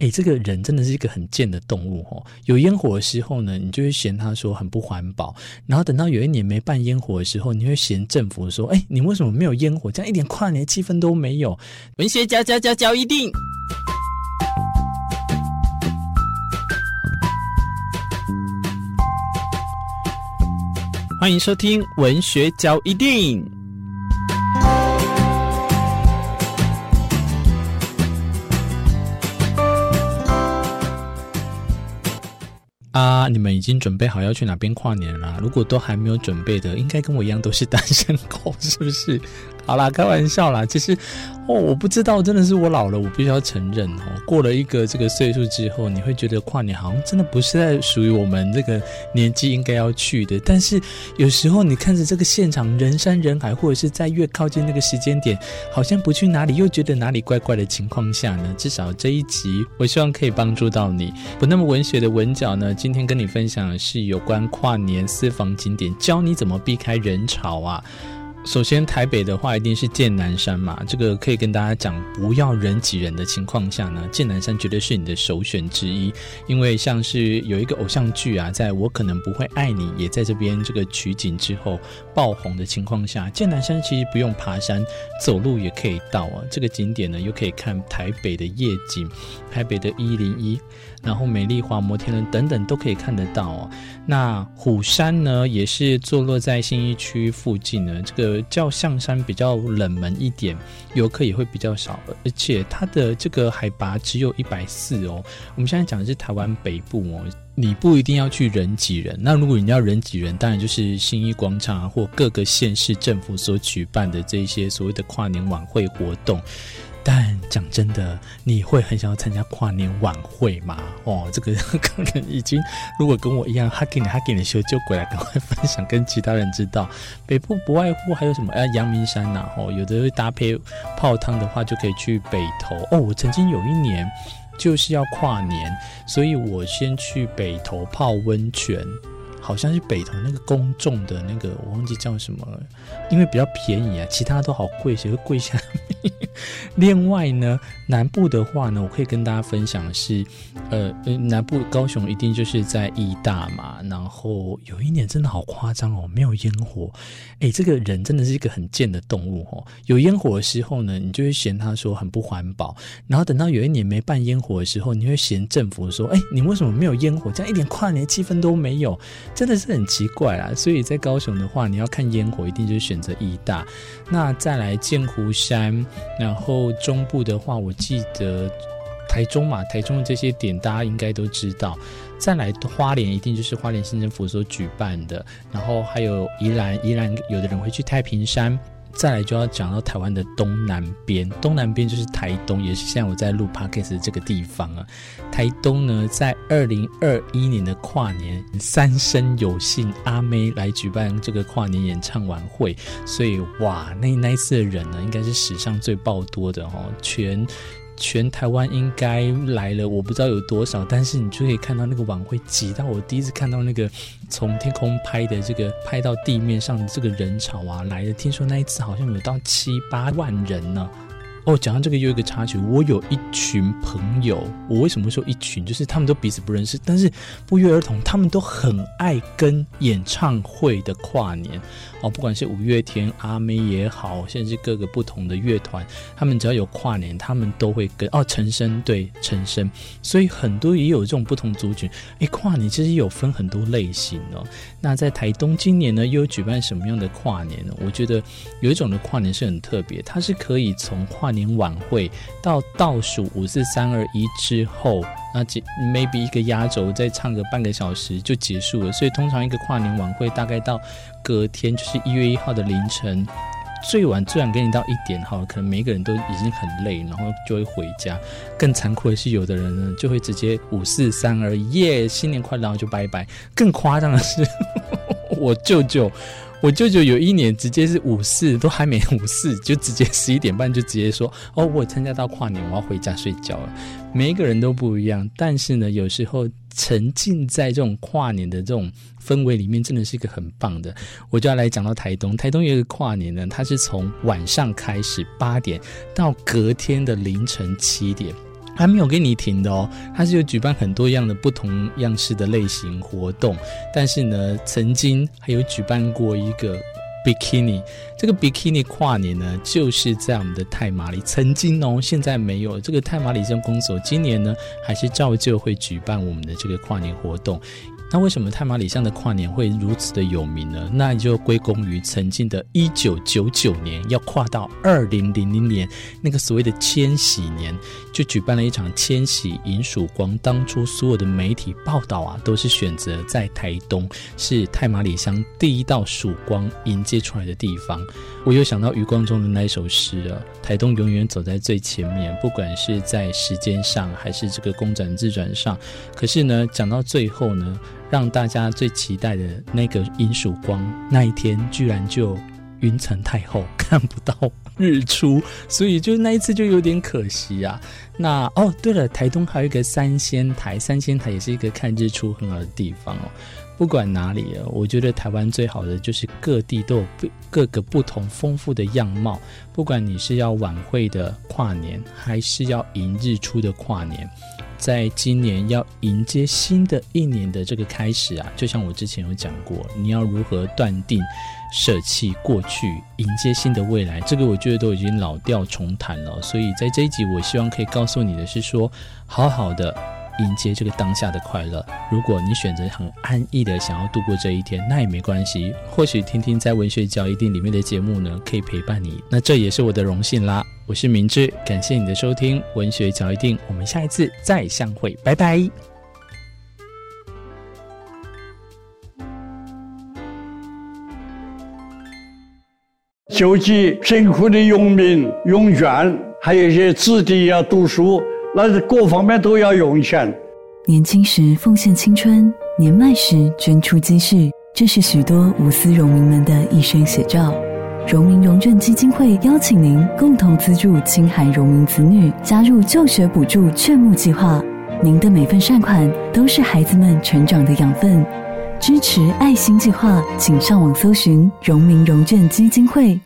哎，这个人真的是一个很贱的动物哦。有烟火的时候呢，你就会嫌他说很不环保，然后等到有一年没办烟火的时候，你会嫌政府说，哎，你为什么没有烟火？这样一点跨年气氛都没有。文学嚼嚼嚼嚼一定。欢迎收听文学嚼一定。啊，你们已经准备好要去哪边跨年了？如果都还没有准备的，应该跟我一样都是单身狗，是不是？好啦，开玩笑啦。其实，哦，我不知道，真的是我老了，我必须要承认哦。过了一个这个岁数之后，你会觉得跨年好像真的不是在属于我们这个年纪应该要去的。但是有时候你看着这个现场人山人海，或者是在越靠近那个时间点，好像不去哪里又觉得哪里怪怪的情况下呢，至少这一集我希望可以帮助到你。不那么文学的文角呢，今天跟你分享的是有关跨年私房景点，教你怎么避开人潮啊。首先，台北的话一定是剑南山嘛，这个可以跟大家讲，不要人挤人的情况下呢，剑南山绝对是你的首选之一。因为像是有一个偶像剧啊，在我可能不会爱你，也在这边这个取景之后爆红的情况下，剑南山其实不用爬山，走路也可以到啊。这个景点呢，又可以看台北的夜景，台北的一零一。然后美丽华摩天轮等等都可以看得到哦。那虎山呢，也是坐落在新义区附近呢。这个叫象山比较冷门一点，游客也会比较少，而且它的这个海拔只有一百四哦。我们现在讲的是台湾北部哦，你不一定要去人挤人。那如果你要人挤人，当然就是新义广场啊，或各个县市政府所举办的这些所谓的跨年晚会活动。但讲真的，你会很想要参加跨年晚会吗？哦，这个可能已经，如果跟我一样，哈给你哈给你修就过来，赶快分享跟其他人知道。北部不外乎还有什么？哎，阳明山呐、啊，哦，有的会搭配泡汤的话，就可以去北投。哦，我曾经有一年就是要跨年，所以我先去北投泡温泉。好像是北投那个公众的那个，我忘记叫什么了，因为比较便宜啊，其他都好贵，谁会贵下来？另外呢，南部的话呢，我可以跟大家分享的是，呃，南部高雄一定就是在义大嘛，然后有一年真的好夸张哦，没有烟火，哎，这个人真的是一个很贱的动物哦。有烟火的时候呢，你就会嫌他说很不环保，然后等到有一年没办烟火的时候，你会嫌政府说，哎，你为什么没有烟火？这样一点跨年气氛都没有。真的是很奇怪啦，所以在高雄的话，你要看烟火，一定就是选择义大。那再来剑湖山，然后中部的话，我记得台中嘛，台中的这些点大家应该都知道。再来花莲，一定就是花莲新政府所举办的。然后还有宜兰，宜兰有的人会去太平山。再来就要讲到台湾的东南边，东南边就是台东，也是现在我在录 podcast 的这个地方啊。台东呢，在二零二一年的跨年，三生有幸阿妹来举办这个跨年演唱晚会，所以哇，那那一次的人呢，应该是史上最爆多的哦，全。全台湾应该来了，我不知道有多少，但是你就可以看到那个晚会挤到我第一次看到那个从天空拍的这个拍到地面上的这个人潮啊，来的，听说那一次好像有到七八万人呢。哦，讲到这个又一个插曲，我有一群朋友，我为什么说一群？就是他们都彼此不认识，但是不约而同，他们都很爱跟演唱会的跨年哦，不管是五月天、阿妹也好，甚至各个不同的乐团，他们只要有跨年，他们都会跟哦，陈升对陈升，所以很多也有这种不同族群。哎，跨年其实有分很多类型哦。那在台东今年呢，又举办什么样的跨年呢？我觉得有一种的跨年是很特别，它是可以从跨跨年晚会到倒数五四三二一之后，那 maybe 一个压轴再唱个半个小时就结束了。所以通常一个跨年晚会大概到隔天就是一月一号的凌晨，最晚最晚给你到一点哈，可能每个人都已经很累，然后就会回家。更残酷的是，有的人呢就会直接五四三二耶，新年快乐，然后就拜拜。更夸张的是，我舅舅。我舅舅有一年直接是五四都还没五四，就直接十一点半就直接说：“哦，我参加到跨年，我要回家睡觉了。”每一个人都不一样，但是呢，有时候沉浸在这种跨年的这种氛围里面，真的是一个很棒的。我就要来讲到台东，台东有一个跨年呢，它是从晚上开始八点到隔天的凌晨七点。还没有给你停的哦，它是有举办很多样的不同样式的类型活动，但是呢，曾经还有举办过一个 Bikini，这个 Bikini 跨年呢，就是在我们的泰马里，曾经哦，现在没有这个泰马里乡公所，今年呢还是照旧会举办我们的这个跨年活动。那为什么太麻里乡的跨年会如此的有名呢？那就归功于曾经的一九九九年要跨到二零零零年那个所谓的千禧年，就举办了一场千禧银曙光。当初所有的媒体报道啊，都是选择在台东，是太麻里乡第一道曙光迎接出来的地方。我又想到余光中的那一首诗啊，台东永远走在最前面，不管是在时间上还是这个公转自转上。可是呢，讲到最后呢。让大家最期待的那个迎曙光那一天，居然就云层太厚，看不到日出，所以就那一次就有点可惜啊。那哦，对了，台东还有一个三仙台，三仙台也是一个看日出很好的地方哦。不管哪里，我觉得台湾最好的就是各地都有各个不同丰富的样貌。不管你是要晚会的跨年，还是要迎日出的跨年。在今年要迎接新的一年的这个开始啊，就像我之前有讲过，你要如何断定舍弃过去，迎接新的未来，这个我觉得都已经老调重弹了。所以在这一集，我希望可以告诉你的是说，好好的。迎接这个当下的快乐。如果你选择很安逸的想要度过这一天，那也没关系。或许听听在文学角一定里面的节目呢，可以陪伴你。那这也是我的荣幸啦。我是明智，感谢你的收听。文学角一定，我们下一次再相会，拜拜。救济贫苦的农民用券，还有一些子弟要读书。那是各方面都要用钱。年轻时奉献青春，年迈时捐出积蓄，这是许多无私荣民们的一生写照。荣民荣眷基金会邀请您共同资助青海荣民子女加入就学补助劝募计划。您的每份善款都是孩子们成长的养分。支持爱心计划，请上网搜寻荣民荣眷基金会。